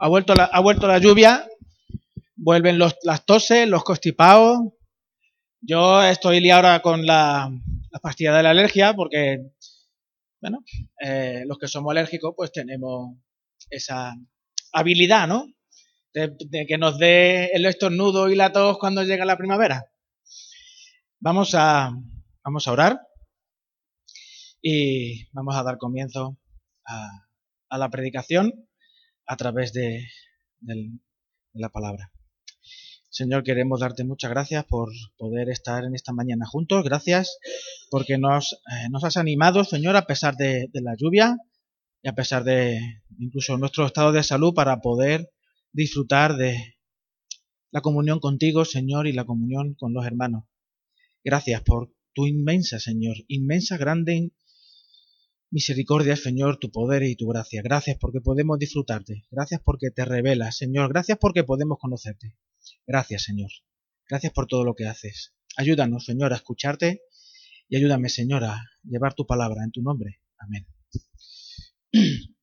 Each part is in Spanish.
ha vuelto, la, ha vuelto la lluvia, vuelven los, las toses, los constipados. Yo estoy liado ahora con la, la pastilla de la alergia porque, bueno, eh, los que somos alérgicos pues tenemos esa habilidad, ¿no? De, de, que nos dé el estornudo y la tos cuando llega la primavera. Vamos a, vamos a orar y vamos a dar comienzo a, a la predicación a través de, la palabra. Señor, queremos darte muchas gracias por poder estar en esta mañana juntos. Gracias porque nos, eh, nos has animado, Señor, a pesar de, la lluvia y a pesar de incluso nuestro estado de salud para poder disfrutar de la comunión contigo, Señor, y la comunión con los hermanos. Gracias por tu inmensa, Señor, inmensa, grande misericordia, Señor, tu poder y tu gracia. Gracias porque podemos disfrutarte. Gracias porque te revelas, Señor. Gracias porque podemos conocerte. Gracias, Señor. Gracias por todo lo que haces. Ayúdanos, Señor, a escucharte y ayúdame, Señor, a llevar tu palabra en tu nombre. Amén.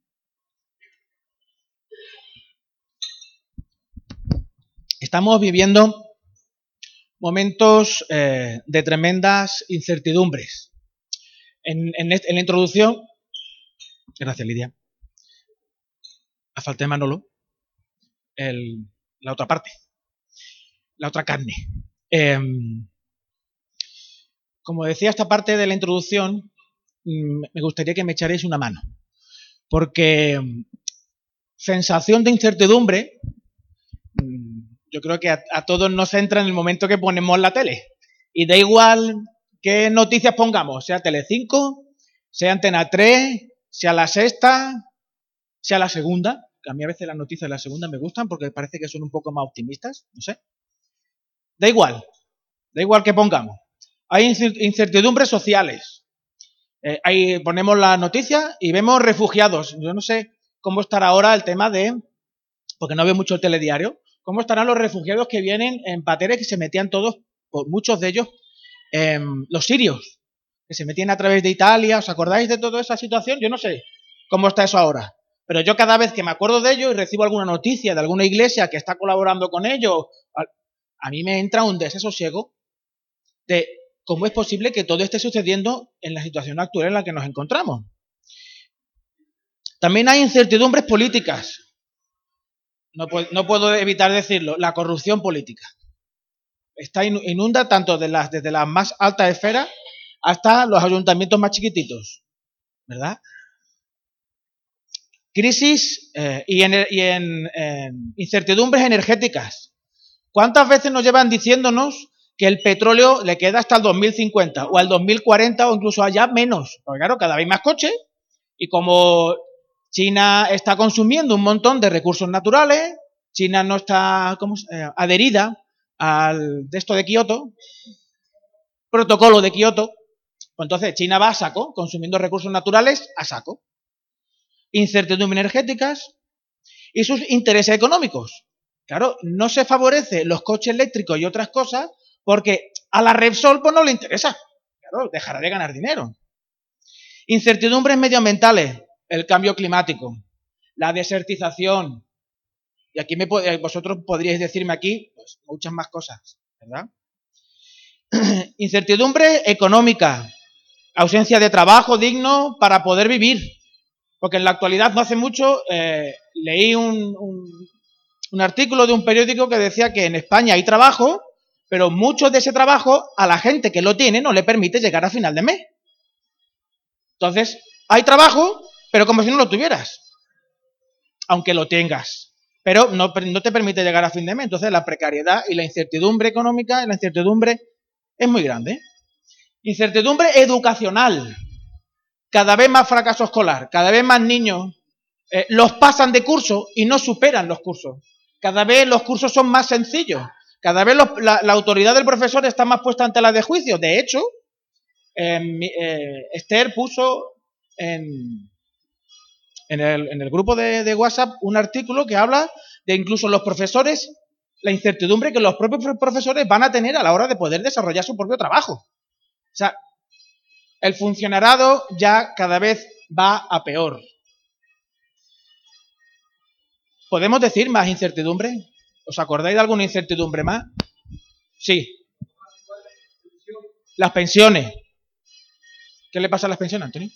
Estamos viviendo momentos eh, de tremendas incertidumbres. En, en, la introducción, gracias Lidia, a falta de Manolo, el, la otra parte, la otra carne. Eh, como decía esta parte de la introducción, mm, me gustaría que me echaréis una mano, porque mm, sensación de incertidumbre mm, yo creo que a, a, todos nos entra en el momento que ponemos la tele. Y da igual qué noticias pongamos, sea Telecinco, sea Antena 3, sea la sexta, sea la segunda, que a mí a veces las noticias de la segunda me gustan porque parece que son un poco más optimistas, no sé. Da igual, da igual que pongamos. Hay incertidumbres sociales. Eh, ahí ponemos la noticia y vemos refugiados. Yo no sé cómo estará ahora el tema de, porque no veo mucho el telediario, cómo estarán los refugiados que vienen en pateres que se metían todos, por muchos de ellos, eh, los sirios, que se metían a través de Italia. ¿Os acordáis de toda esa situación? Yo no sé cómo está eso ahora. Pero yo cada vez que me acuerdo de ello y recibo alguna noticia de alguna iglesia que está colaborando con ellos, a mí me entra un desasosiego de cómo es posible que todo esté sucediendo en la situación actual en la que nos encontramos. También hay incertidumbres políticas. No, no puedo evitar decirlo, la corrupción política. Está inunda tanto de las, desde las más altas esferas hasta los ayuntamientos más chiquititos. ¿Verdad? Crisis eh, y, en, incertidumbres energéticas. ¿Cuántas veces nos llevan diciéndonos que el petróleo le queda hasta el 2050 o al 2040 o incluso allá menos? Porque claro, cada vez más coches y como China está consumiendo un montón de recursos naturales, China no está ¿cómo, eh, adherida al de esto de Kioto, protocolo de Kioto, pues entonces China va a saco, consumiendo recursos naturales a saco. Incertidumbre energéticas y sus intereses económicos. Claro, no se favorece los coches eléctricos y otras cosas porque a la Repsol pues no le interesa. Claro, dejará de ganar dinero. Incertidumbres medioambientales, el cambio climático, la desertización. Y aquí me, vosotros podríais decirme aquí pues, muchas más cosas, ¿verdad? Incertidumbre económica, ausencia de trabajo digno para poder vivir. Porque en la actualidad, no hace mucho, eh, leí un, un, un artículo de un periódico que decía que en España hay trabajo, pero mucho de ese trabajo a la gente que lo tiene no le permite llegar a final de mes. Entonces, hay trabajo, pero como si no lo tuvieras, aunque lo tengas, pero no, te permite llegar a fin de mes. Entonces, la precariedad y la incertidumbre económica, la incertidumbre es muy grande. Incertidumbre educacional. Cada vez más fracaso escolar, cada vez más niños eh, los pasan de curso y no superan los cursos. Cada vez los cursos son más sencillos. Cada vez la, autoridad del profesor está más puesta ante la de juicio. De hecho, eh, eh, Esther puso en, en, el, en el, grupo de, de, WhatsApp un artículo que habla de incluso los profesores, la incertidumbre que los propios profesores van a tener a la hora de poder desarrollar su propio trabajo. O sea, el funcionarado ya cada vez va a peor. ¿Podemos decir más incertidumbre? ¿Os acordáis de alguna incertidumbre más? Sí. Las pensiones. ¿Qué le pasa a las pensiones, Antonio?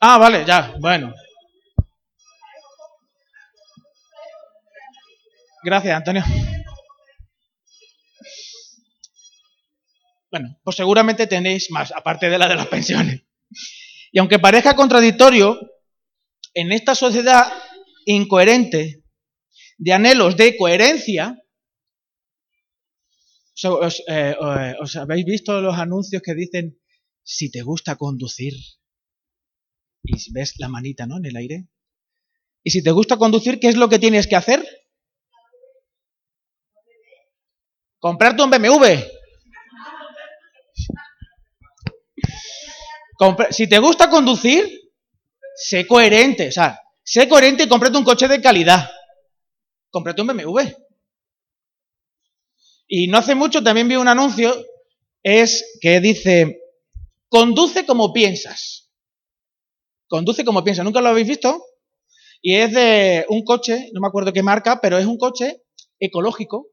Ah, vale, ya, bueno. Gracias, Antonio. Bueno, pues seguramente tenéis más, aparte de la de las pensiones. Y aunque parezca contradictorio, en esta sociedad incoherente de anhelos de coherencia, os, eh, eh, os, habéis visto los anuncios que dicen, si te gusta conducir, y ves la manita ¿no? en el aire, y si te gusta conducir, ¿qué es lo que tienes que hacer? Comprarte un BMW. si te gusta conducir, sé coherente, o sea, sé coherente y cómprate un coche de calidad. Cómprate un BMW. Y no hace mucho también vi un anuncio, es que dice, conduce como piensas. Conduce como piensas. ¿Nunca lo habéis visto? Y es de un coche, no me acuerdo qué marca, pero es un coche ecológico,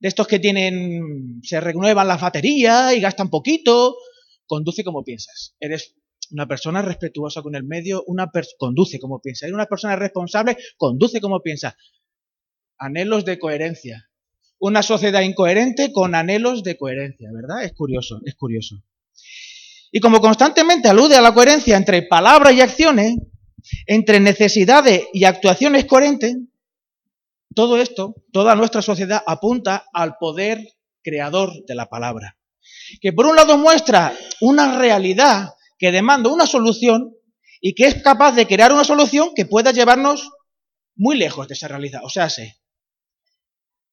de estos que tienen, se renuevan las baterías y gastan poquito. Conduce como piensas. Eres una persona respetuosa con el medio, una conduce como piensa. Eres una persona responsable, conduce como piensa. Anhelos de coherencia. Una sociedad incoherente con anhelos de coherencia, ¿verdad? Es curioso, es curioso. Y como constantemente alude a la coherencia entre palabras y acciones, entre necesidades y actuaciones coherentes, todo esto, toda nuestra sociedad apunta al poder creador de la palabra, que por un lado muestra una realidad que demanda una solución y que es capaz de crear una solución que pueda llevarnos muy lejos de esa realidad. O sea, sé,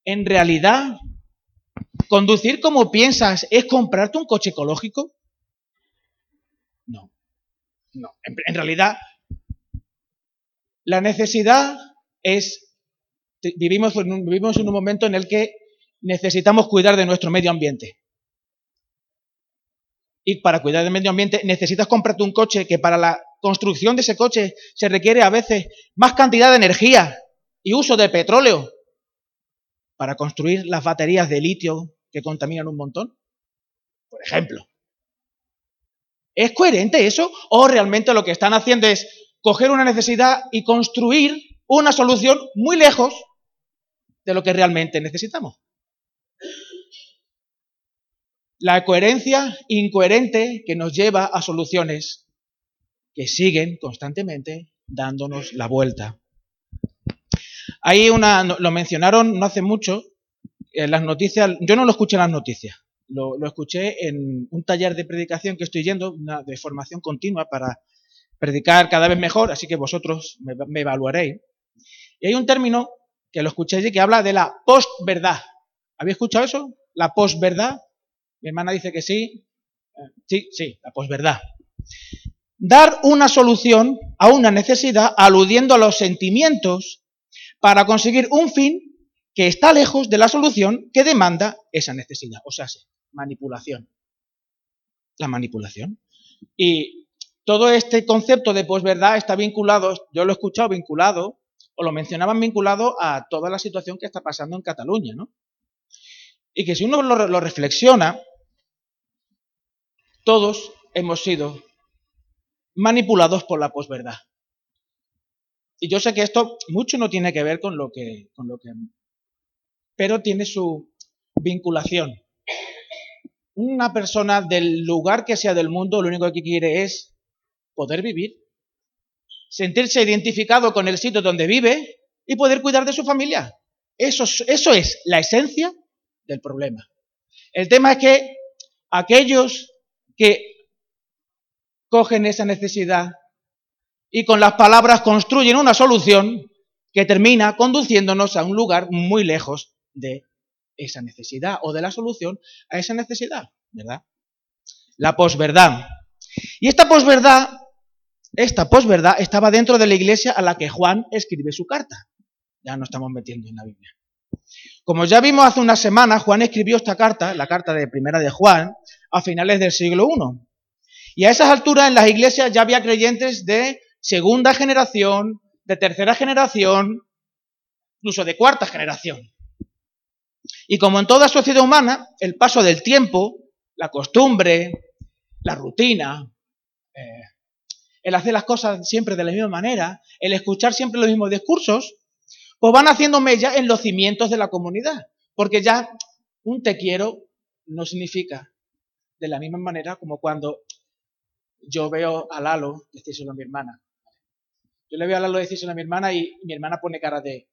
en realidad, conducir como piensas es comprarte un coche ecológico. No, en realidad, la necesidad es vivimos en, un, vivimos en un momento en el que necesitamos cuidar de nuestro medio ambiente. Y para cuidar del medio ambiente necesitas comprarte un coche que para la construcción de ese coche se requiere a veces más cantidad de energía y uso de petróleo para construir las baterías de litio que contaminan un montón. Por ejemplo. ¿Es coherente eso? ¿O realmente lo que están haciendo es coger una necesidad y construir una solución muy lejos de lo que realmente necesitamos. La coherencia incoherente que nos lleva a soluciones que siguen constantemente dándonos la vuelta. Hay una, lo mencionaron no hace mucho, en las noticias, yo no lo escuché en las noticias, lo, escuché en un taller de predicación que estoy yendo, una de formación continua para predicar cada vez mejor, así que vosotros me evaluaréis. Y hay un término que lo escuché y que habla de la postverdad. ¿Habéis escuchado eso? La posverdad. Mi hermana dice que sí. Eh, sí, sí, la posverdad. Dar una solución a una necesidad aludiendo a los sentimientos para conseguir un fin que está lejos de la solución que demanda esa necesidad. O sea, manipulación. La manipulación. Y todo este concepto de posverdad está vinculado, yo lo he escuchado vinculado o lo mencionaban vinculado a toda la situación que está pasando en Cataluña, ¿no? Y que si uno lo, reflexiona, todos hemos sido manipulados por la posverdad. Y yo sé que esto mucho no tiene que ver con lo que, con lo que, pero tiene su vinculación. Una persona del lugar que sea del mundo, lo único que quiere es poder vivir sentirse identificado con el sitio donde vive y poder cuidar de su familia. Eso, eso es la esencia del problema. El tema es que aquellos que cogen esa necesidad y con las palabras construyen una solución que termina conduciéndonos a un lugar muy lejos de esa necesidad o de la solución a esa necesidad, ¿verdad? La posverdad. Y esta posverdad esta posverdad estaba dentro de la iglesia a la que Juan escribe su carta. Ya no estamos metiendo en la Biblia. Como ya vimos hace una semana, Juan escribió esta carta, la carta de primera de Juan, a finales del siglo I. Y a esas alturas en las iglesias ya había creyentes de segunda generación, de tercera generación, incluso de cuarta generación. Y como en toda sociedad humana, el paso del tiempo, la costumbre, la rutina, eh, el hacer las cosas siempre de la misma manera, el escuchar siempre los mismos discursos, pues van haciendo mella en los cimientos de la comunidad. Porque ya un te quiero no significa de la misma manera como cuando yo veo a Lalo decírselo a mi hermana. Yo le veo a Lalo decírselo a mi hermana y mi hermana pone cara de,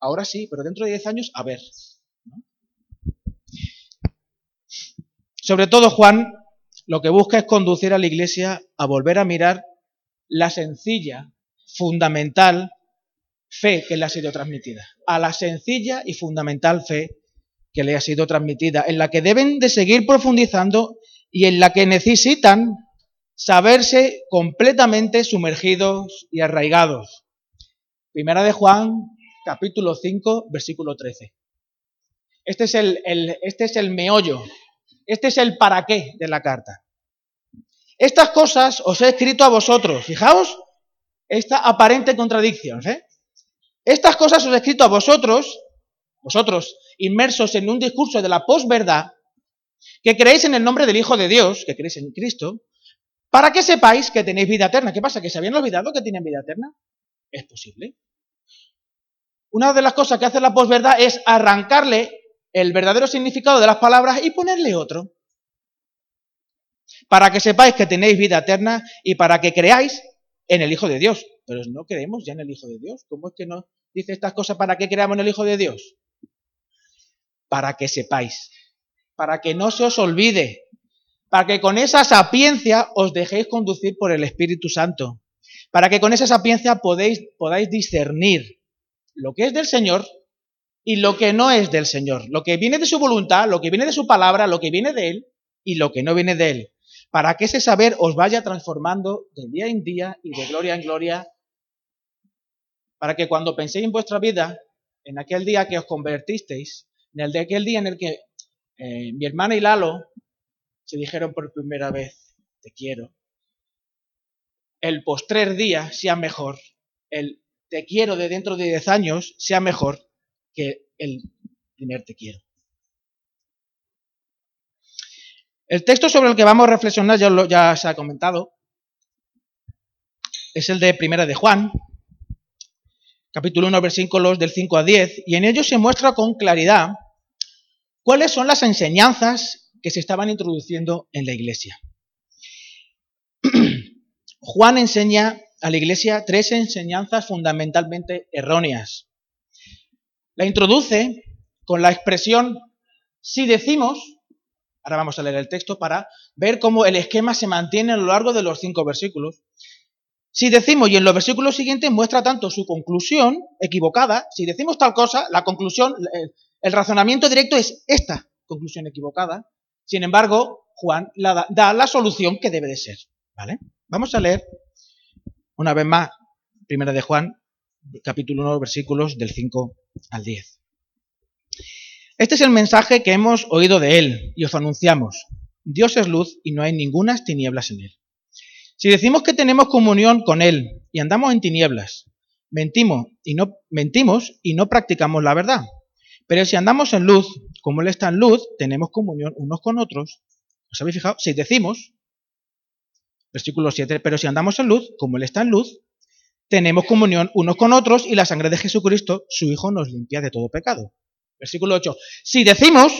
ahora sí, pero dentro de 10 años, a ver. Sobre todo Juan lo que busca es conducir a la iglesia a volver a mirar la sencilla, fundamental fe que le ha sido transmitida. A la sencilla y fundamental fe que le ha sido transmitida, en la que deben de seguir profundizando y en la que necesitan saberse completamente sumergidos y arraigados. Primera de Juan, capítulo 5, versículo 13. Este es el, este es el meollo, este es el para qué de la carta. Estas cosas os he escrito a vosotros. Fijaos esta aparente contradicción. ¿eh? Estas cosas os he escrito a vosotros, vosotros inmersos en un discurso de la posverdad, que creéis en el nombre del Hijo de Dios, que creéis en Cristo, para que sepáis que tenéis vida eterna. ¿Qué pasa? ¿Que se habían olvidado que tienen vida eterna? Es posible. Una de las cosas que hace la posverdad es arrancarle el verdadero significado de las palabras y ponerle otro. Para que sepáis que tenéis vida eterna y para que creáis en el Hijo de Dios. Pero no creemos ya en el Hijo de Dios. ¿Cómo es que no dice estas cosas para que creamos en el Hijo de Dios? Para que sepáis, para que no se os olvide, para que con esa sapiencia os dejéis conducir por el Espíritu Santo, para que con esa sapiencia podéis, podáis discernir lo que es del Señor y lo que no es del Señor, lo que viene de su voluntad, lo que viene de su palabra, lo que viene de Él y lo que no viene de Él, para que ese saber os vaya transformando de día en día y de gloria en gloria, para que cuando penséis en vuestra vida, en aquel día que os convertisteis, en el de aquel día en el que eh, mi hermana y Lalo se dijeron por primera vez, te quiero, el postrer día sea mejor, el te quiero de dentro de 10 años sea mejor que el primer te quiero. El texto sobre el que vamos a reflexionar ya, ya se ha comentado. Es el de Primera de Juan, capítulo 1, versículos del 5 a 10, y en ello se muestra con claridad cuáles son las enseñanzas que se estaban introduciendo en la iglesia. Juan enseña a la iglesia tres enseñanzas fundamentalmente erróneas. La introduce con la expresión si decimos, ahora vamos a leer el texto para ver cómo el esquema se mantiene a lo largo de los cinco versículos. Si decimos, y en los versículos siguientes muestra tanto su conclusión equivocada, si decimos tal cosa, la conclusión, el razonamiento directo es esta conclusión equivocada. Sin embargo, Juan da, da la solución que debe de ser. ¿Vale? Vamos a leer una vez más, primera de Juan, capítulo 1, versículos del 5 al 10. Este es el mensaje que hemos oído de él y os anunciamos. Dios es luz y no hay ninguna tinieblas en él. Si decimos que tenemos comunión con él y andamos en tinieblas, mentimos y no mentimos y no practicamos la verdad. Pero si andamos en luz, como él está en luz, tenemos comunión unos con otros. ¿Os habéis fijado? Si decimos Versículo 7. Pero si andamos en luz, como Él está en luz, tenemos comunión unos con otros y la sangre de Jesucristo, su Hijo, nos limpia de todo pecado. Versículo 8. Si decimos,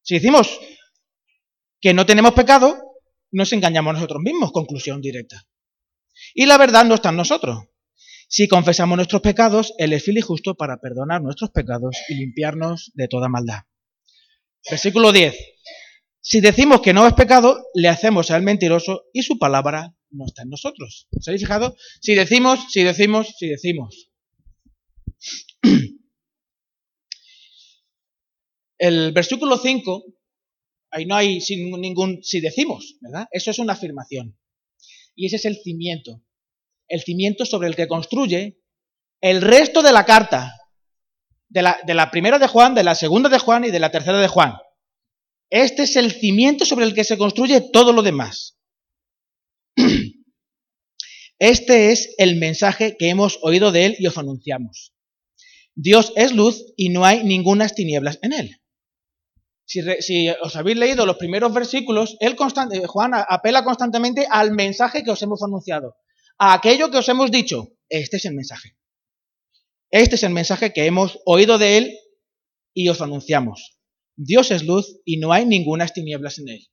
si decimos que no tenemos pecado, nos engañamos nosotros mismos. Conclusión directa. Y la verdad no está en nosotros. Si confesamos nuestros pecados, Él es fiel y justo para perdonar nuestros pecados y limpiarnos de toda maldad. Versículo 10. Si decimos que no es pecado, le hacemos al mentiroso y su palabra no está en nosotros. ¿Os habéis fijado? Si decimos, si decimos, si decimos. El versículo 5, ahí no hay ningún si decimos, ¿verdad? Eso es una afirmación. Y ese es el cimiento. El cimiento sobre el que construye el resto de la carta. De la, de la primera de Juan, de la segunda de Juan y de la tercera de Juan. Este es el cimiento sobre el que se construye todo lo demás. Este es el mensaje que hemos oído de él y os anunciamos. Dios es luz y no hay ningunas tinieblas en él. Si, os habéis leído los primeros versículos, él constante, Juan apela constantemente al mensaje que os hemos anunciado, a aquello que os hemos dicho. Este es el mensaje. Este es el mensaje que hemos oído de él y os anunciamos. Dios es luz y no hay ningunas tinieblas en él.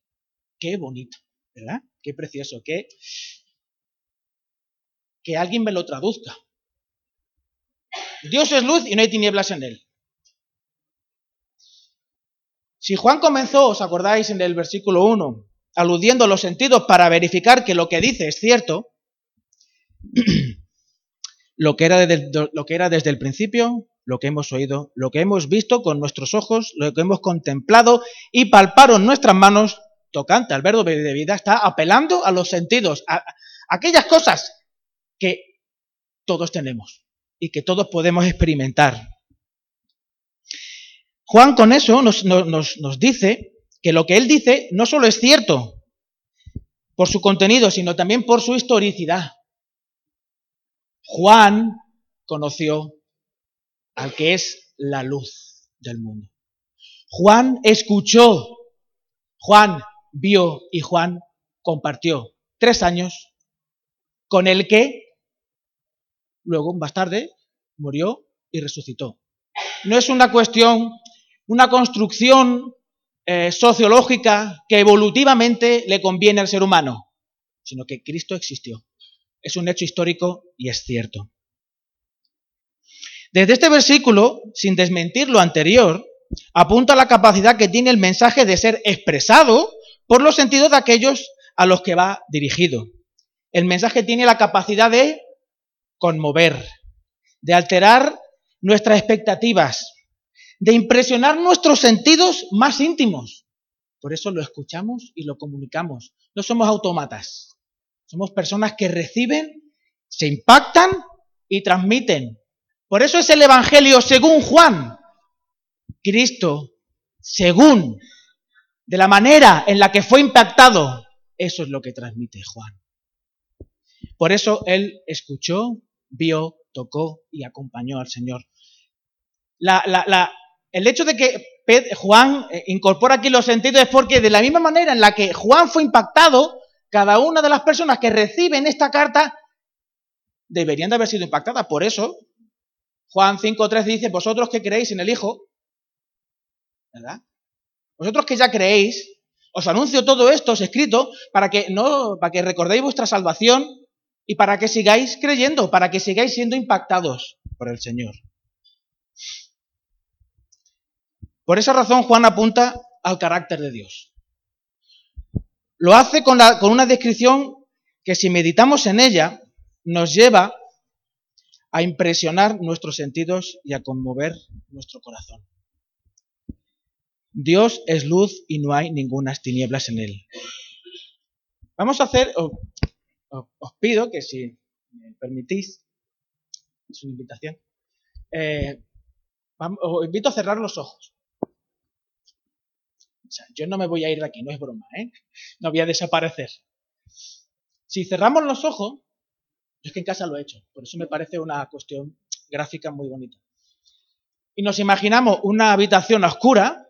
Qué bonito, ¿verdad? Qué precioso, qué... Que alguien me lo traduzca. Dios es luz y no hay tinieblas en él. Si Juan comenzó, os acordáis en el versículo 1, aludiendo los sentidos para verificar que lo que dice es cierto, lo que, era desde, lo que era desde el principio, lo que hemos oído, lo que hemos visto con nuestros ojos, lo que hemos contemplado y palparon nuestras manos, tocante al verbo de vida, está apelando a los sentidos, a aquellas cosas que todos tenemos y que todos podemos experimentar. Juan con eso nos, nos, dice que lo que él dice no solo es cierto por su contenido, sino también por su historicidad. Juan conoció al que es la luz del mundo. Juan escuchó, Juan vio y Juan compartió tres años con el que luego, más tarde, murió y resucitó. No es una cuestión una construcción eh, sociológica que evolutivamente le conviene al ser humano, sino que Cristo existió. Es un hecho histórico y es cierto. Desde este versículo, sin desmentir lo anterior, apunta a la capacidad que tiene el mensaje de ser expresado por los sentidos de aquellos a los que va dirigido. El mensaje tiene la capacidad de conmover, de alterar nuestras expectativas, de impresionar nuestros sentidos más íntimos. Por eso lo escuchamos y lo comunicamos. No somos autómatas. Somos personas que reciben, se impactan y transmiten. Por eso es el Evangelio según Juan. Cristo, según, de la manera en la que fue impactado, eso es lo que transmite Juan. Por eso él escuchó, vio, tocó y acompañó al Señor. La, la, el hecho de que Juan eh, incorpora aquí los sentidos es porque de la misma manera en la que Juan fue impactado, cada una de las personas que reciben esta carta deberían de haber sido impactadas. Por eso, Juan 5.3 dice, vosotros que creéis en el Hijo, ¿verdad? Vosotros que ya creéis, os anuncio todo esto es escrito para que no, para que recordéis vuestra salvación y para que sigáis creyendo, para que sigáis siendo impactados por el Señor. Por esa razón Juan apunta al carácter de Dios. Lo hace con, una descripción que si meditamos en ella nos lleva a impresionar nuestros sentidos y a conmover nuestro corazón. Dios es luz y no hay ninguna tinieblas en él. Vamos a hacer, os, pido que si me permitís, es una invitación, eh, os invito a cerrar los ojos. O sea, yo no me voy a ir de aquí, no es broma, ¿eh? No voy a desaparecer. Si cerramos los ojos, yo es que en casa lo he hecho, por eso me parece una cuestión gráfica muy bonita. Y nos imaginamos una habitación oscura,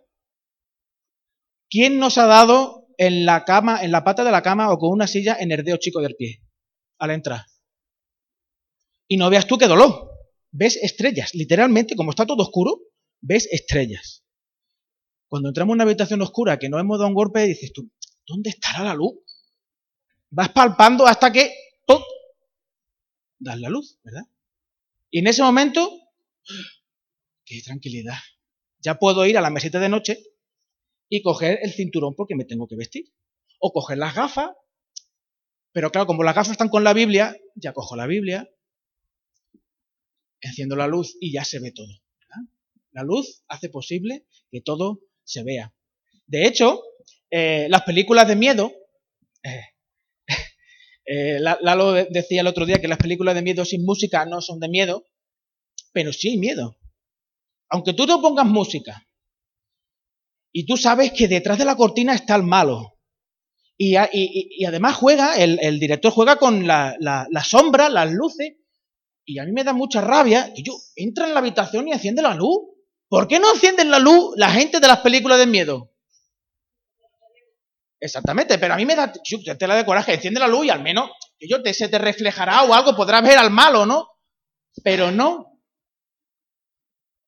¿quién nos ha dado en la cama, en la pata de la cama o con una silla en el chico del pie al entrar? Y no veas tú qué dolor. Ves estrellas, literalmente, como está todo oscuro, ves estrellas. Cuando entramos en una habitación oscura que no hemos dado un golpe, dices tú, ¿dónde estará la luz? Vas palpando hasta que ¡pum! das la luz, ¿verdad? Y en ese momento, qué tranquilidad. Ya puedo ir a la mesita de noche y coger el cinturón porque me tengo que vestir. O coger las gafas. Pero claro, como las gafas están con la Biblia, ya cojo la Biblia, enciendo la luz y ya se ve todo. La luz hace posible que todo se vea. De hecho, eh, las películas de miedo, eh, eh, Lalo decía el otro día que las películas de miedo sin música no son de miedo, pero sí miedo. Aunque tú te pongas música y tú sabes que detrás de la cortina está el malo Y, además juega, el, director juega con la, sombra, las luces, y a mí me da mucha rabia que yo entra en la habitación y enciende la luz. ¿Por qué no encienden la luz la gente de las películas de miedo? Exactamente, pero a mí me da te la de coraje, enciende la luz y al menos que yo te, se te reflejará o algo, podrás ver al malo, ¿no? Pero no.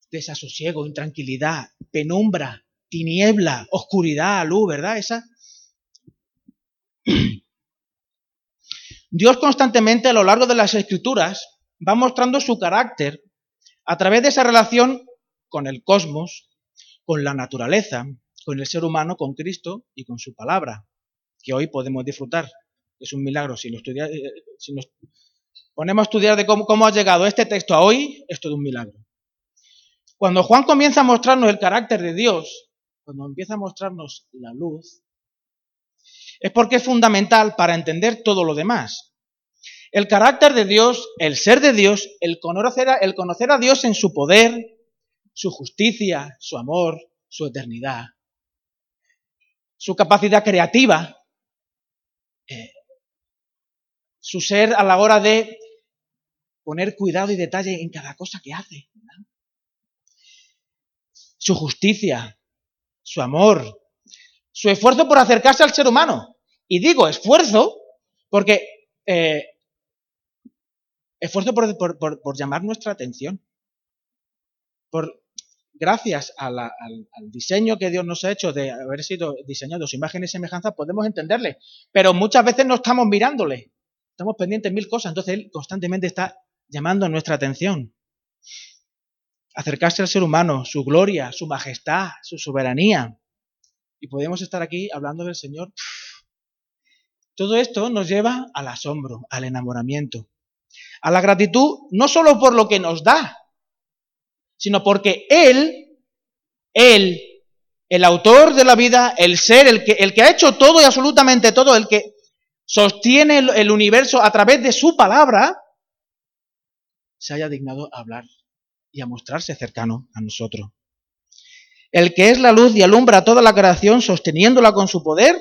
Desasosiego, intranquilidad, penumbra, tiniebla, oscuridad, luz, ¿verdad? Esa Dios constantemente a lo largo de las escrituras va mostrando su carácter a través de esa relación con el cosmos, con la naturaleza, con el ser humano, con Cristo y con su palabra, que hoy podemos disfrutar. Es un milagro. Si, eh, nos ponemos a estudiar de cómo, cómo ha llegado este texto a hoy, es todo un milagro. Cuando Juan comienza a mostrarnos el carácter de Dios, cuando empieza a mostrarnos la luz, es porque es fundamental para entender todo lo demás. El carácter de Dios, el ser de Dios, el conocer a, Dios en su poder, su justicia, su amor, su eternidad, su capacidad creativa, eh, su ser a la hora de poner cuidado y detalle en cada cosa que hace, su justicia, su amor, su esfuerzo por acercarse al ser humano. Y digo esfuerzo porque eh, esfuerzo por, llamar nuestra atención. Por, gracias al, diseño que Dios nos ha hecho de haber sido diseñado su imagen y semejanza, podemos entenderle. Pero muchas veces no estamos mirándole. Estamos pendientes de mil cosas. Entonces Él constantemente está llamando nuestra atención. Acercarse al ser humano, su gloria, su majestad, su soberanía y podemos estar aquí hablando del Señor. Todo esto nos lleva al asombro, al enamoramiento, a la gratitud, no solo por lo que nos da, sino porque Él, Él, el autor de la vida, el ser, el que, ha hecho todo y absolutamente todo, el que sostiene el, el universo a través de su palabra, se haya dignado hablar y a mostrarse cercano a nosotros el que es la luz y alumbra toda la creación sosteniéndola con su poder,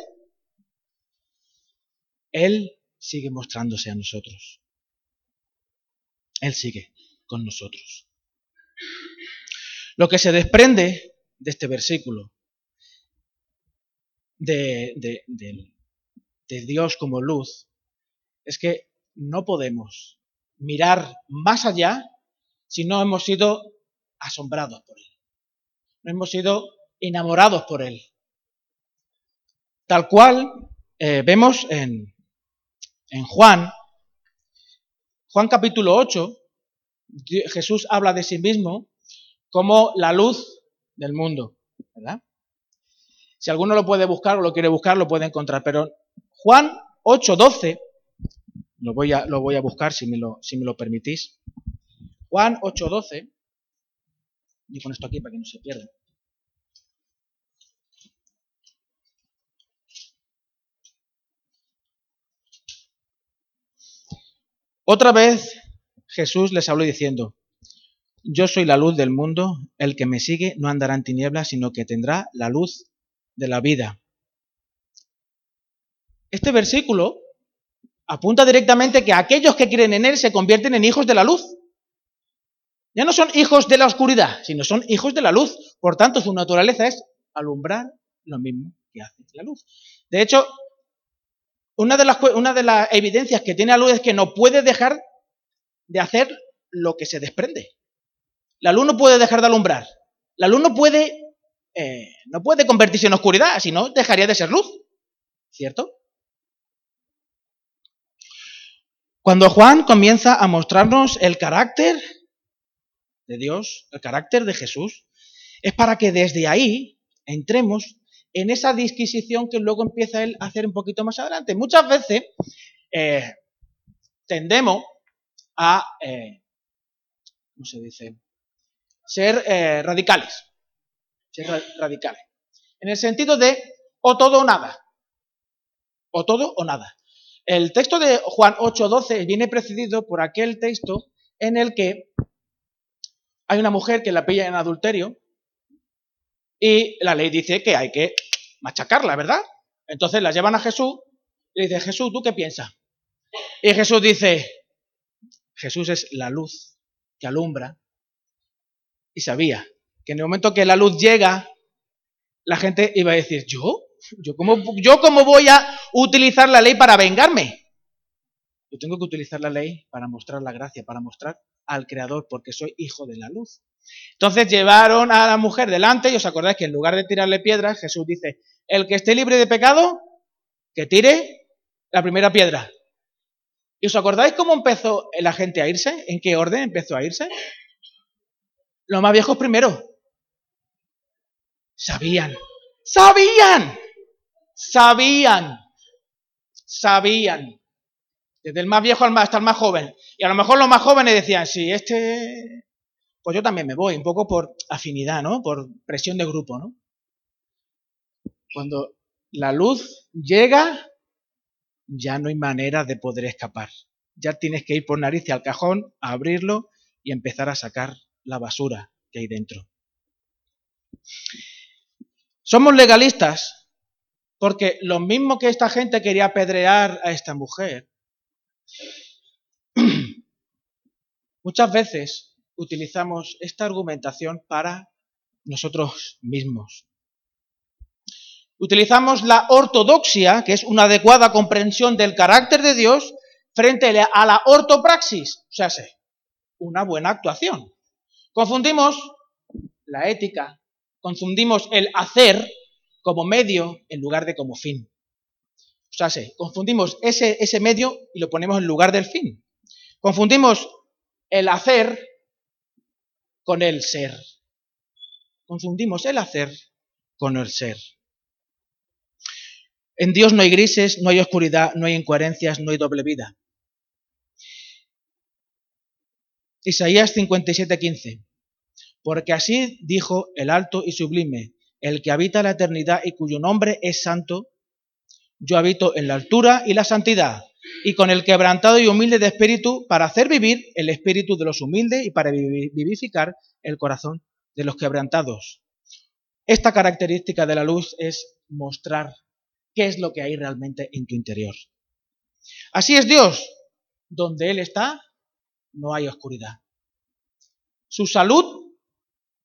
Él sigue mostrándose a nosotros. Él sigue con nosotros. Lo que se desprende de este versículo, de, de Dios como luz, es que no podemos mirar más allá si no hemos sido asombrados por Él hemos sido enamorados por Él. Tal cual eh, vemos en, en Juan, Juan capítulo 8, Jesús habla de sí mismo como la luz del mundo. Si alguno lo puede buscar o lo quiere buscar, lo puede encontrar. Pero Juan 8, 12, lo voy a, lo voy a buscar si me lo, si me lo permitís. Juan 8, 12, y con esto aquí para que no se pierda. Otra vez Jesús les habló diciendo, yo soy la luz del mundo, el que me sigue no andará en tinieblas, sino que tendrá la luz de la vida. Este versículo apunta directamente que aquellos que creen en Él se convierten en hijos de la luz. Ya no son hijos de la oscuridad, sino son hijos de la luz. Por tanto, su naturaleza es alumbrar lo mismo que hace la luz. De hecho, una de, las, evidencias que tiene la luz es que no puede dejar de hacer lo que se desprende. La luz no puede dejar de alumbrar. La luz no puede, eh, no puede convertirse en oscuridad, si no, dejaría de ser luz. ¿Cierto? Cuando Juan comienza a mostrarnos el carácter de Dios, el carácter de Jesús, es para que desde ahí entremos en esa disquisición que luego empieza él a hacer un poquito más adelante. Muchas veces eh, tendemos a, eh. Ser eh, radicales. Ser radicales. En el sentido de o todo o nada. O todo o nada. El texto de Juan 8:12 viene precedido por aquel texto en el que hay una mujer que la pilla en adulterio y la ley dice que hay que machacarla, ¿verdad? Entonces la llevan a Jesús y le dice, Jesús, ¿tú qué piensas? Y Jesús dice, Jesús es la luz que alumbra. Y sabía que en el momento que la luz llega, la gente iba a decir, ¿yo? ¿Yo cómo, ¿Yo cómo voy a utilizar la ley para vengarme? Yo tengo que utilizar la ley para mostrar la gracia, para mostrar al Creador, porque soy hijo de la luz. Entonces llevaron a la mujer delante y os acordáis que en lugar de tirarle piedras, Jesús dice, el que esté libre de pecado, que tire la primera piedra. ¿Y os acordáis cómo empezó la gente a irse? ¿En qué orden empezó a irse? Los más viejos primero. Sabían, sabían, sabían, sabían. Desde el más viejo hasta el más joven. Y a lo mejor los más jóvenes decían, sí, este, pues yo también me voy, un poco por afinidad, ¿no? Por presión de grupo, ¿no? Cuando la luz llega, ya no hay manera de poder escapar. Ya tienes que ir por nariz al cajón, abrirlo y empezar a sacar la basura que hay dentro. Somos legalistas porque lo mismo que esta gente quería apedrear a esta mujer, muchas veces utilizamos esta argumentación para nosotros mismos. Utilizamos la ortodoxia, que es una adecuada comprensión del carácter de Dios, frente a la ortopraxis, o sea, una buena actuación. Confundimos la ética, confundimos el hacer como medio en lugar de como fin. O sea, confundimos ese, ese medio y lo ponemos en lugar del fin. Confundimos el hacer con el ser. Confundimos el hacer con el ser. En Dios no hay grises, no hay oscuridad, no hay incoherencias, no hay doble vida. Isaías 57:15. Porque así dijo el alto y sublime, el que habita la eternidad y cuyo nombre es santo, yo habito en la altura y la santidad, y con el quebrantado y humilde de espíritu, para hacer vivir el espíritu de los humildes y para vivificar el corazón de los quebrantados. Esta característica de la luz es mostrar qué es lo que hay realmente en tu interior. Así es Dios. Donde Él está, no hay oscuridad. Su salud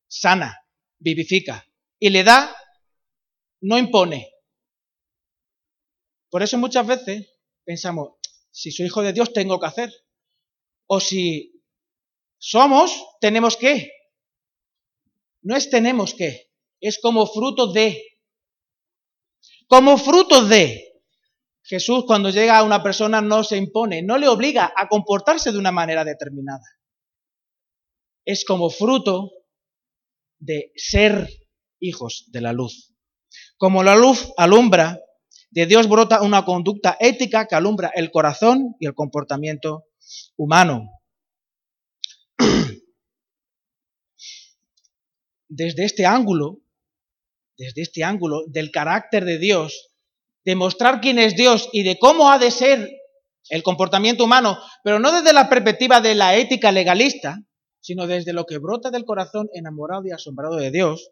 sana, vivifica y le da, no impone. Por eso muchas veces pensamos, si soy hijo de Dios tengo que hacer. O si somos, tenemos que. No es tenemos que, es como fruto de como fruto de. Jesús cuando llega a una persona no se impone, no le obliga a comportarse de una manera determinada. Es como fruto de ser hijos de la luz. Como la luz alumbra, de Dios brota una conducta ética que alumbra el corazón y el comportamiento humano. Desde este ángulo, desde este ángulo del carácter de Dios, de mostrar quién es Dios y de cómo ha de ser el comportamiento humano, pero no desde la perspectiva de la ética legalista, sino desde lo que brota del corazón enamorado y asombrado de Dios,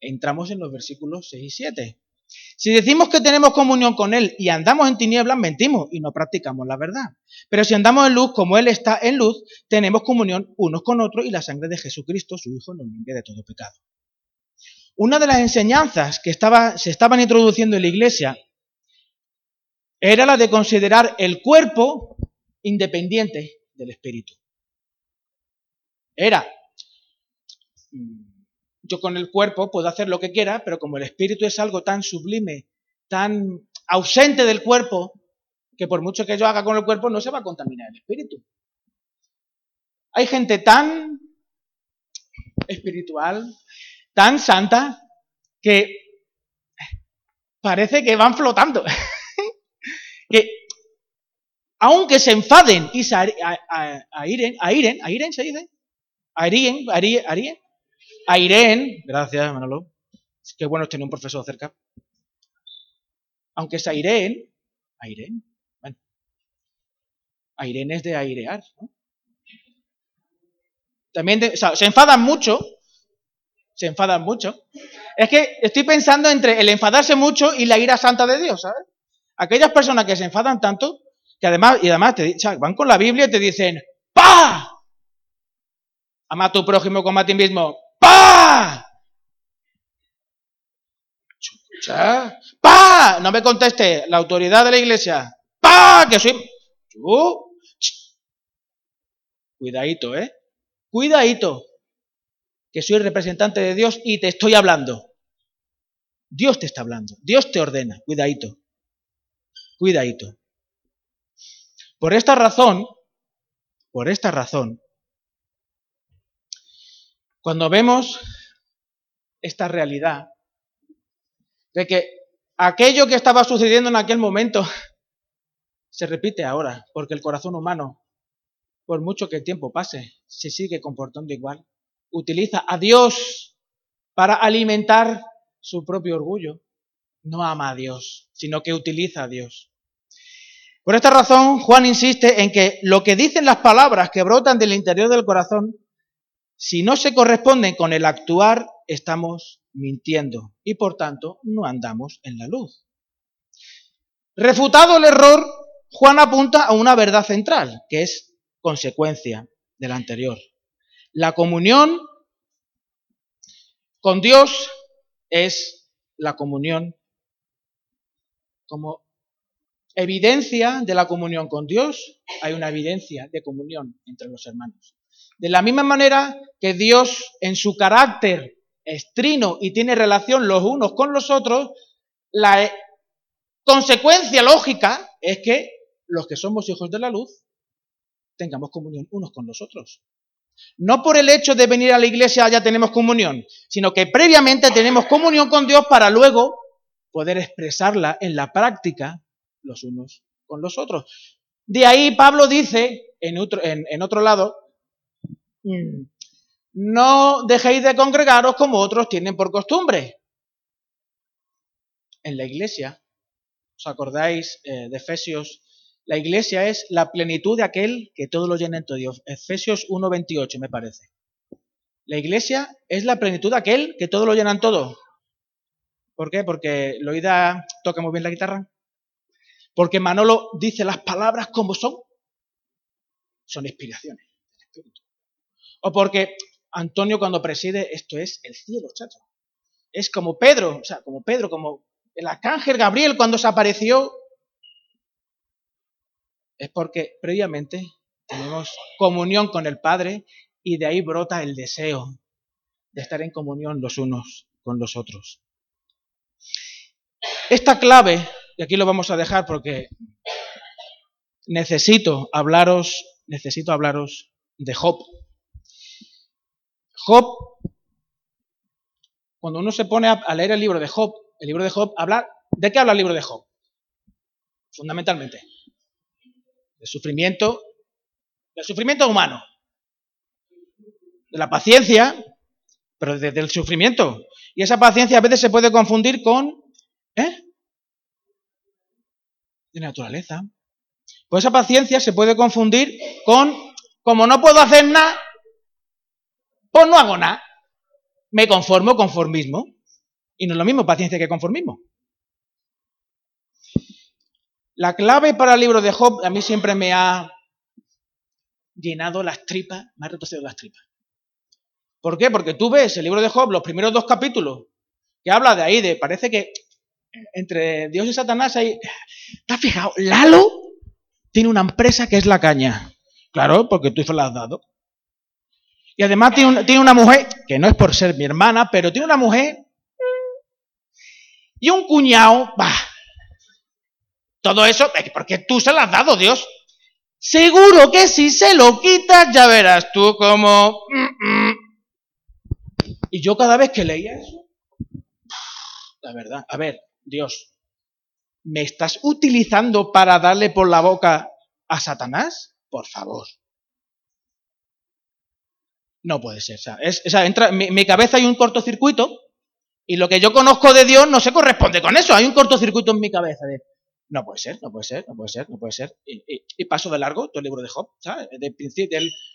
entramos en los versículos 6 y 7. Si decimos que tenemos comunión con Él y andamos en tinieblas, mentimos y no practicamos la verdad. Pero si andamos en luz, como Él está en luz, tenemos comunión unos con otros y la sangre de Jesucristo, su Hijo, nos limpia de todo pecado. Una de las enseñanzas que se estaban introduciendo en la iglesia era la de considerar el cuerpo independiente del espíritu. Era, yo con el cuerpo puedo hacer lo que quiera, pero como el espíritu es algo tan sublime, tan ausente del cuerpo, que por mucho que yo haga con el cuerpo no se va a contaminar el espíritu. Hay gente tan espiritual, tan santa que parece que van flotando. que aunque se enfaden y se airen, airen, airen se dice, airen, airen, airen, gracias Manolo, qué bueno tener un profesor cerca. Aunque se airen, airen, bueno, airen es de airear, ¿no? También se enfadan mucho, se enfadan mucho, es que estoy pensando entre el enfadarse mucho y la ira santa de Dios, ¿sabes? Aquellas personas que se enfadan tanto, que además, y además te, van con la Biblia y te dicen, ¡pa! Ama a tu prójimo como a ti mismo, ¡pa! ¡Pa! No me conteste, la autoridad de la iglesia, ¡pa! Que soy... Cuidadito, ¿eh? Cuidadito, que soy representante de Dios y te estoy hablando. Dios te está hablando, Dios te ordena, cuidadito, cuidadito. Por esta razón, por esta razón, cuando vemos esta realidad de que aquello que estaba sucediendo en aquel momento se repite ahora, porque el corazón humano, por mucho que el tiempo pase, se sigue comportando igual. Utiliza a Dios para alimentar su propio orgullo. No ama a Dios, sino que utiliza a Dios. Por esta razón, Juan insiste en que lo que dicen las palabras que brotan del interior del corazón, si no se corresponden con el actuar, estamos mintiendo y por tanto no andamos en la luz. Refutado el error, Juan apunta a una verdad central, que es consecuencia del anterior. La comunión con Dios es la comunión como evidencia de la comunión con Dios, hay una evidencia de comunión entre los hermanos. De la misma manera que Dios en su carácter es trino y tiene relación los unos con los otros, la e, consecuencia lógica es que los que somos hijos de la luz tengamos comunión unos con los otros. No por el hecho de venir a la iglesia ya tenemos comunión, sino que previamente tenemos comunión con Dios para luego poder expresarla en la práctica los unos con los otros. De ahí Pablo dice en otro, en, otro lado, no dejéis de congregaros como otros tienen por costumbre. En la iglesia, ¿os acordáis eh, de Efesios? La iglesia es la plenitud de aquel que todo lo llena en todo Dios. Efesios 1.28 me parece. La iglesia es la plenitud de aquel que todo lo llena en todo. ¿Por qué? Porque Loida toca muy bien la guitarra. Porque Manolo dice las palabras como son. Son inspiraciones O porque Antonio cuando preside, esto es el cielo, chacho. Es como Pedro, o sea, como Pedro, como el arcángel Gabriel cuando se apareció. Es porque previamente tenemos comunión con el Padre y de ahí brota el deseo de estar en comunión los unos con los otros. Esta clave y aquí lo vamos a dejar porque necesito hablaros, necesito hablaros de Job. Job, cuando uno se pone a leer el libro de Job, el libro de Job habla, ¿de qué habla el libro de Job? Fundamentalmente, de sufrimiento, del sufrimiento humano, de la paciencia, pero desde el sufrimiento. Y esa paciencia a veces se puede confundir con, ¿eh? de naturaleza. Pues esa paciencia se puede confundir con, como no puedo hacer nada, pues no hago nada. Me conformo, conformismo. Y no es lo mismo paciencia que conformismo. La clave para el libro de Job a mí siempre me ha llenado las tripas, me ha retorcido las tripas. ¿Por qué? Porque tú ves el libro de Job, los primeros dos capítulos, que habla de ahí, de parece que entre Dios y Satanás hay... ¿Te has fijado? Lalo tiene una empresa que es la caña. Claro, porque tú se la has dado. Y además tiene, una mujer, que no es por ser mi hermana, pero tiene una mujer y un cuñado, bah. Todo eso, porque tú se la has dado, Dios. Seguro que si se lo quitas, ya verás tú como... Y yo cada vez que leía eso, la verdad, a ver, Dios, ¿me estás utilizando para darle por la boca a Satanás? Por favor. No puede ser. O sea, entra, en mi, cabeza hay un cortocircuito y lo que yo conozco de Dios no se corresponde con eso. Hay un cortocircuito en mi cabeza de, no puede ser, no puede ser, no puede ser, no puede ser. Y, paso de largo todo el libro de Job, ¿sabes? Del,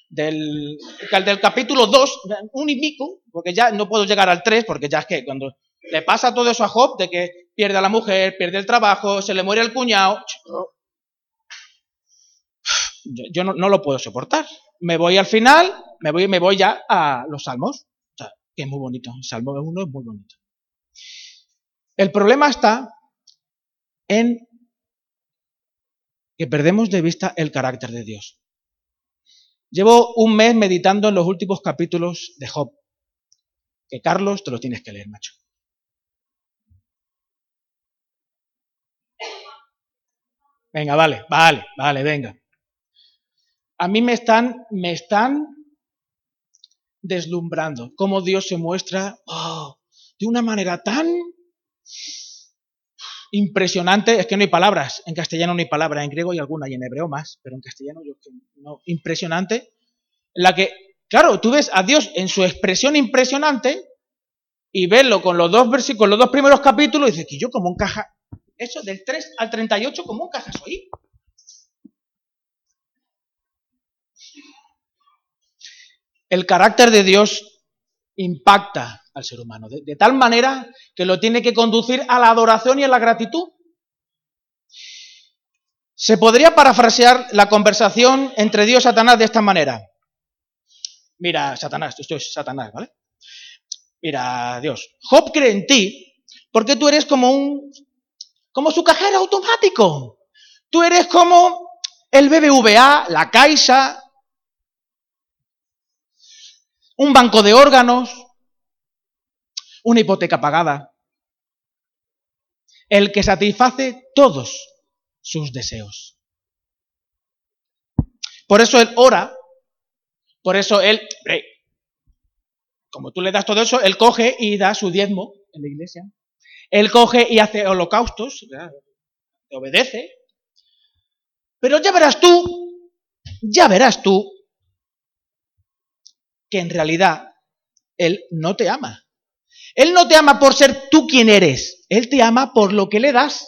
del, del, capítulo 2, un y pico, porque ya no puedo llegar al 3, porque ya es que cuando le pasa todo eso a Job, de que pierde a la mujer, pierde el trabajo, se le muere el cuñado. Yo, no, lo puedo soportar. Me voy al final, me voy, me voy ya a los salmos, que es muy bonito. El Salmo 1 es muy bonito. El problema está en que perdemos de vista el carácter de Dios. Llevo un mes meditando en los últimos capítulos de Job, que Carlos te lo tienes que leer, macho. Venga, vale, vale, vale, venga. A mí me están, me están deslumbrando cómo Dios se muestra oh, de una manera tan impresionante, es que no hay palabras, en castellano no hay palabras, en griego hay alguna y en hebreo más, pero en castellano yo no, impresionante, la que, claro, tú ves a Dios en su expresión impresionante y verlo con los dos versículos, los dos primeros capítulos y dices que yo como un caja, eso del 3 al 38 como un caja soy. El carácter de Dios impacta al ser humano, de, tal manera que lo tiene que conducir a la adoración y a la gratitud. Se podría parafrasear la conversación entre Dios y Satanás de esta manera. Mira, Satanás, esto es Satanás, ¿vale? Mira, Dios, Job cree en ti porque tú eres como un, como su cajero automático. Tú eres como el BBVA, la Caixa, un banco de órganos, una hipoteca pagada, el que satisface todos sus deseos. Por eso él ora, por eso él, como tú le das todo eso, él coge y da su diezmo en la iglesia. Él coge y hace holocaustos, te obedece. Pero ya verás tú, ya verás tú, que en realidad él no te ama. Él no te ama por ser tú quien eres, Él te ama por lo que le das.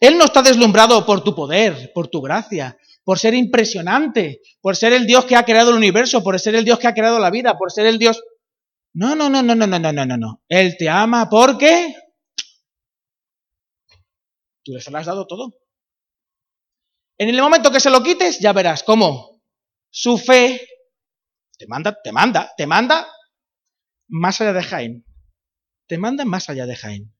Él no está deslumbrado por tu poder, por tu gracia, por ser impresionante, por ser el Dios que ha creado el universo, por ser el Dios que ha creado la vida, por ser el Dios... No, no, no, no, no, no, no, no, no. Él te ama porque tú le has dado todo. En el momento que se lo quites, ya verás cómo su fe te manda, te manda, te manda más allá de Jaén. Te manda más allá de Jaén.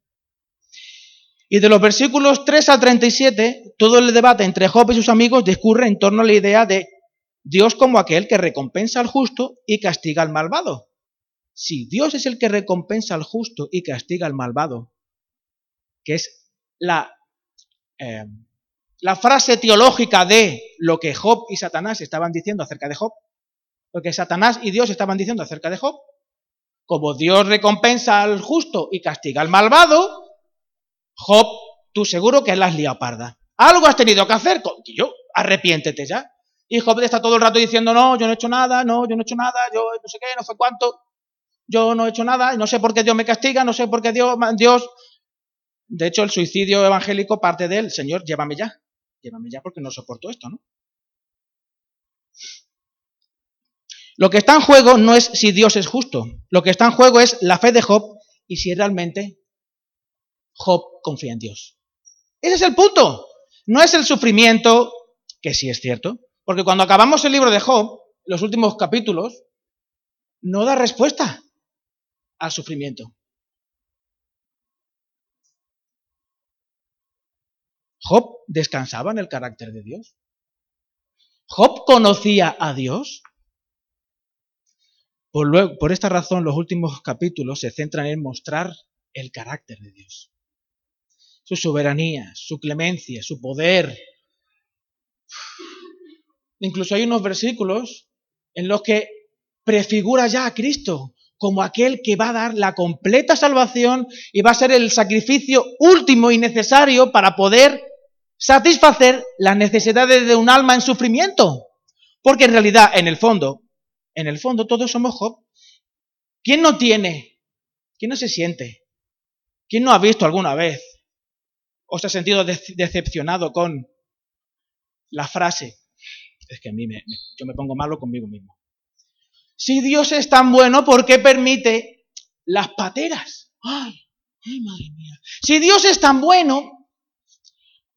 Y de los versículos 3 al 37, todo el debate entre Job y sus amigos discurre en torno a la idea de Dios como aquel que recompensa al justo y castiga al malvado. Si Dios es el que recompensa al justo y castiga al malvado, que es la, eh, la frase teológica de lo que Job y Satanás estaban diciendo acerca de Job, lo que Satanás y Dios estaban diciendo acerca de Job. Como Dios recompensa al justo y castiga al malvado, Job, tú seguro que la has liado parda. Algo has tenido que hacer, yo, arrepiéntete ya. Y Job está todo el rato diciendo, no, yo no he hecho nada, no, yo no he hecho nada, yo no sé qué, no sé cuánto, yo no he hecho nada, no sé por qué Dios me castiga, no sé por qué Dios, Dios... De hecho, el suicidio evangélico parte de él, Señor, llévame ya, llévame ya porque no soporto esto, ¿no? Lo que está en juego no es si Dios es justo, lo que está en juego es la fe de Job y si realmente Job confía en Dios. Ese es el punto. No es el sufrimiento, que sí es cierto, porque cuando acabamos el libro de Job, los últimos capítulos, no da respuesta al sufrimiento. Job descansaba en el carácter de Dios. Job conocía a Dios. Por, esta razón, los últimos capítulos se centran en mostrar el carácter de Dios. Su soberanía, su clemencia, su poder. Incluso hay unos versículos en los que prefigura ya a Cristo como aquel que va a dar la completa salvación y va a ser el sacrificio último y necesario para poder satisfacer las necesidades de un alma en sufrimiento. Porque en realidad, en el fondo, en el fondo todos somos Job. ¿Quién no tiene? ¿Quién no se siente? ¿Quién no ha visto alguna vez o se ha sentido decepcionado con la frase? Es que a mí me, yo me pongo malo conmigo mismo. Si Dios es tan bueno, ¿por qué permite las pateras? ¡Ay! ¡Ay, madre mía! Si Dios es tan bueno,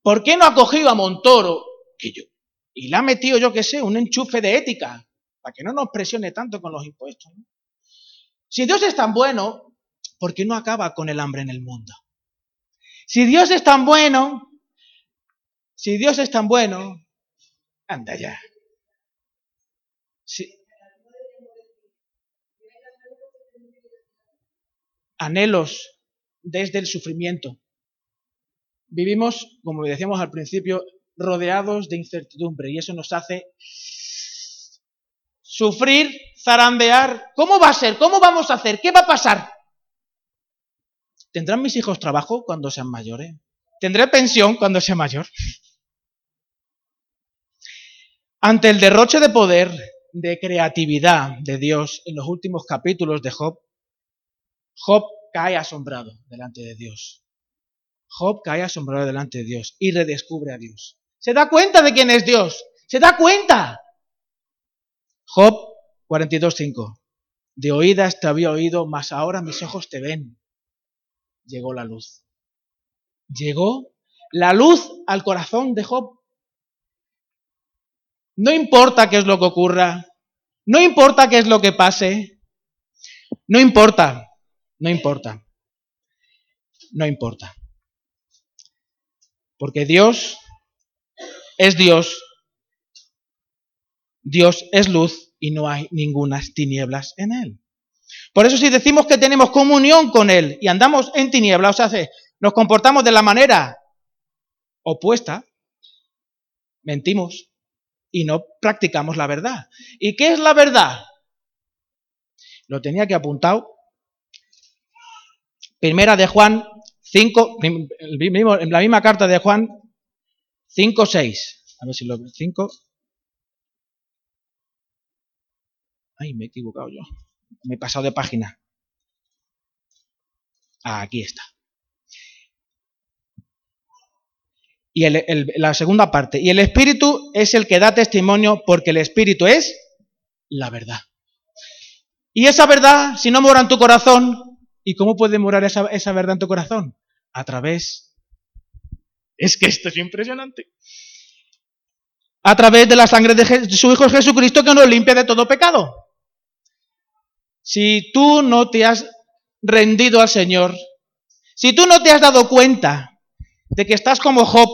¿por qué no ha cogido a Montoro que yo, y le ha metido, yo qué sé, un enchufe de ética para que no nos presione tanto con los impuestos? Si Dios es tan bueno, ¿por qué no acaba con el hambre en el mundo? Si Dios es tan bueno, si Dios es tan bueno, anda ya. Anhelos desde el sufrimiento. Vivimos, como decíamos al principio, rodeados de incertidumbre y eso nos hace sufrir, zarandear. ¿Cómo va a ser? ¿Cómo vamos a hacer? ¿Qué va a pasar? ¿Tendrán mis hijos trabajo cuando sean mayores? ¿Tendré pensión cuando sea mayor? Ante el derroche de poder, de creatividad de Dios en los últimos capítulos de Job, Job cae asombrado delante de Dios. Job cae asombrado delante de Dios y redescubre a Dios. Se da cuenta de quién es Dios. Se da cuenta. Job 42.5. De oídas te había oído, mas ahora mis ojos te ven. Llegó la luz. Llegó la luz al corazón de Job. No importa qué es lo que ocurra, no importa qué es lo que pase, no importa, no importa, no importa. Porque Dios es Dios, Dios es luz y no hay ninguna tinieblas en Él. Por eso si decimos que tenemos comunión con Él y andamos en tinieblas, o sea, nos comportamos de la manera opuesta, mentimos y no practicamos la verdad. ¿Y qué es la verdad? Lo tenía que apuntado. Primera de Juan 5, en la misma carta de Juan 5, 6. A ver si lo 5. Ay, me he equivocado yo. Me he pasado de página. Ah, aquí está. Y la segunda parte. Y el Espíritu es el que da testimonio porque el Espíritu es la verdad. Y esa verdad, si no mora en tu corazón, ¿y cómo puede morar esa, esa verdad en tu corazón? A través... Es que esto es impresionante. A través de la sangre de, su Hijo Jesucristo que nos limpia de todo pecado. Si tú no te has rendido al Señor, si tú no te has dado cuenta de que estás como Job,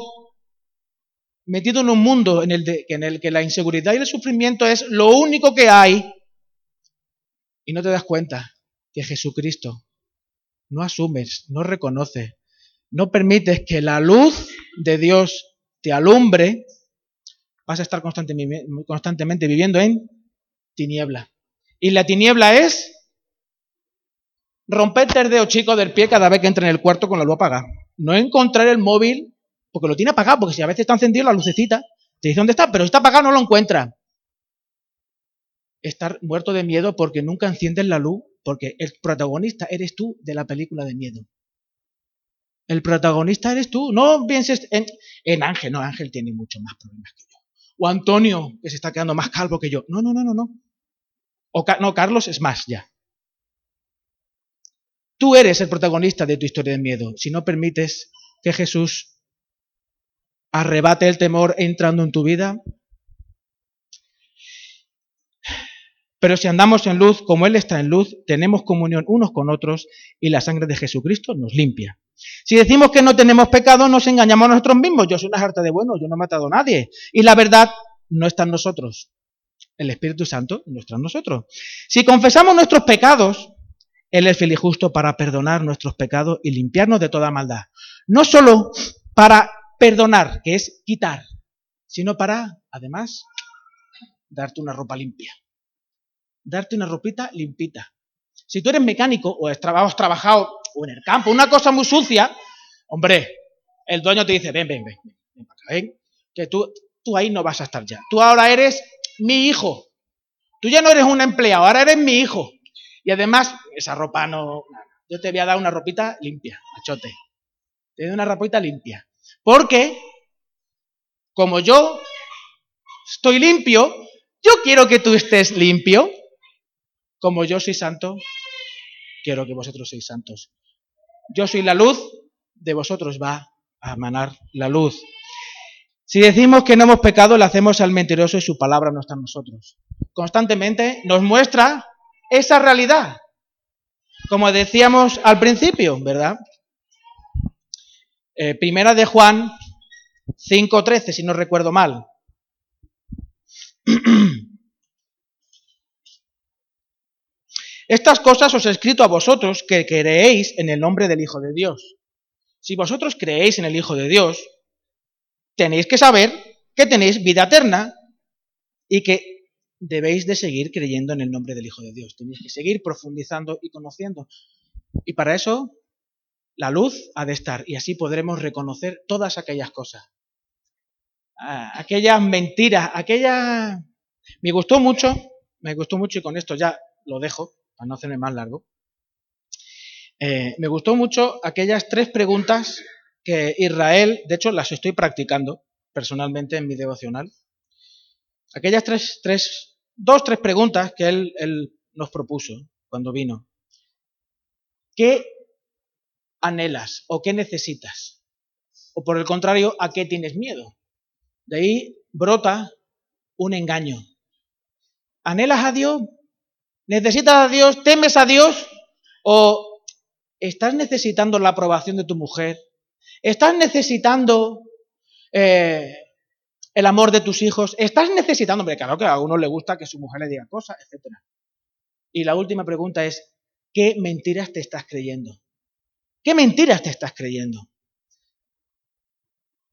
metido en un mundo en el, que la inseguridad y el sufrimiento es lo único que hay, y no te das cuenta que Jesucristo no asumes, no reconoce, no permites que la luz de Dios te alumbre, vas a estar constantemente, viviendo en tiniebla. Y la tiniebla es romperte el dedo chico del pie cada vez que entra en el cuarto con la luz apagada. No encontrar el móvil porque lo tiene apagado, porque si a veces está encendido la lucecita, te dice dónde está, pero está apagado, no lo encuentra. Estar muerto de miedo porque nunca enciendes la luz, porque el protagonista eres tú de la película de miedo. El protagonista eres tú. No pienses en, Ángel, no, Ángel tiene mucho más problemas que yo. O Antonio, que se está quedando más calvo que yo. No, no, no, no, no. O no, Carlos es más ya. Tú eres el protagonista de tu historia de miedo si no permites que Jesús arrebate el temor entrando en tu vida. Pero si andamos en luz, como Él está en luz, tenemos comunión unos con otros y la sangre de Jesucristo nos limpia. Si decimos que no tenemos pecado, nos engañamos a nosotros mismos. Yo soy una harta de bueno, yo no he matado a nadie. Y la verdad no está en nosotros. El Espíritu Santo no está en nosotros. Si confesamos nuestros pecados, Él es fiel y justo para perdonar nuestros pecados y limpiarnos de toda maldad. No solo para perdonar, que es quitar, sino para, además, darte una ropa limpia. Darte una ropita limpita. Si tú eres mecánico o has trabajado o en el campo, una cosa muy sucia, hombre, el dueño te dice, ven, ven, ven, ven, ven que tú, tú ahí no vas a estar ya. Tú ahora eres mi hijo. Tú ya no eres un empleado, ahora eres mi hijo. Y además, esa ropa no... Yo te voy a dar una ropita limpia, machote. Te doy una ropita limpia. Porque, como yo estoy limpio, yo quiero que tú estés limpio. como yo soy santo, quiero que vosotros seáis santos. Yo soy la luz, de vosotros va a emanar la luz. Si decimos que no hemos pecado, le hacemos al mentiroso y su palabra no está en nosotros. Constantemente nos muestra esa realidad, como decíamos al principio, ¿verdad? Eh, primera de Juan 5.13, si no recuerdo mal. Estas cosas os he escrito a vosotros que creéis en el nombre del Hijo de Dios. Si vosotros creéis en el Hijo de Dios, tenéis que saber que tenéis vida eterna y que debéis de seguir creyendo en el nombre del Hijo de Dios. Tenéis que seguir profundizando y conociendo. Y para eso la luz ha de estar y así podremos reconocer todas aquellas cosas. Ah, aquellas mentiras, aquellas... Me gustó mucho, me gustó mucho y con esto ya lo dejo para no hacerme más largo, eh, me gustó mucho aquellas tres preguntas que Israel, de hecho las estoy practicando personalmente en mi devocional, aquellas tres, tres dos, tres preguntas que él, él nos propuso cuando vino. ¿Qué anhelas o qué necesitas? O por el contrario, ¿a qué tienes miedo? De ahí brota un engaño. ¿Anhelas a Dios? ¿Necesitas a Dios? ¿Temes a Dios? ¿O estás necesitando la aprobación de tu mujer? ¿Estás necesitando eh, el amor de tus hijos? ¿Estás necesitando, claro que a uno le gusta que su mujer le diga cosas, etcétera? Y la última pregunta es, ¿qué mentiras te estás creyendo? ¿Qué mentiras te estás creyendo?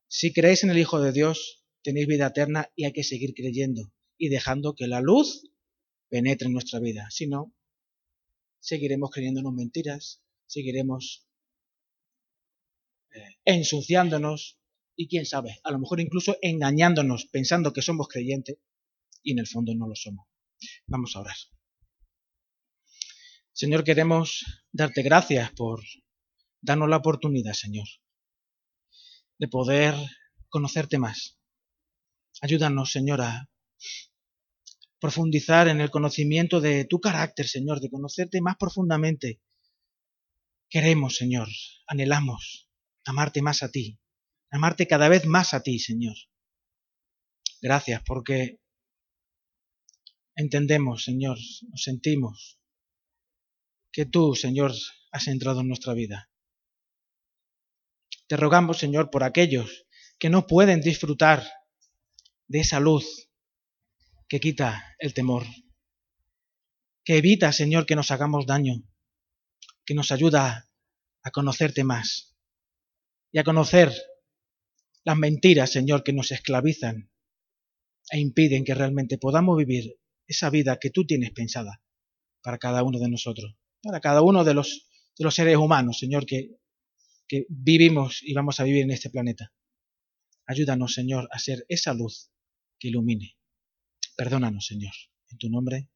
Si creéis en el Hijo de Dios, tenéis vida eterna y hay que seguir creyendo y dejando que la luz penetre en nuestra vida. Si no, seguiremos creyéndonos mentiras, seguiremos eh, ensuciándonos y quién sabe, a lo mejor incluso engañándonos pensando que somos creyentes y en el fondo no lo somos. Vamos a orar. Señor, queremos darte gracias por darnos la oportunidad, Señor, de poder conocerte más. Ayúdanos, Señor, a profundizar en el conocimiento de tu carácter, Señor, de conocerte más profundamente. Queremos, Señor, anhelamos amarte más a ti, amarte cada vez más a ti, Señor. Gracias porque entendemos, Señor, nos sentimos que tú, Señor, has entrado en nuestra vida. Te rogamos, Señor, por aquellos que no pueden disfrutar de esa luz que quita el temor, que evita, Señor, que nos hagamos daño, que nos ayuda a conocerte más y a conocer las mentiras, Señor, que nos esclavizan e impiden que realmente podamos vivir esa vida que tú tienes pensada para cada uno de nosotros, para cada uno de los, de los seres humanos, Señor, que, que vivimos y vamos a vivir en este planeta. Ayúdanos, Señor, a ser esa luz que ilumine. Perdónanos, Señor. En tu nombre.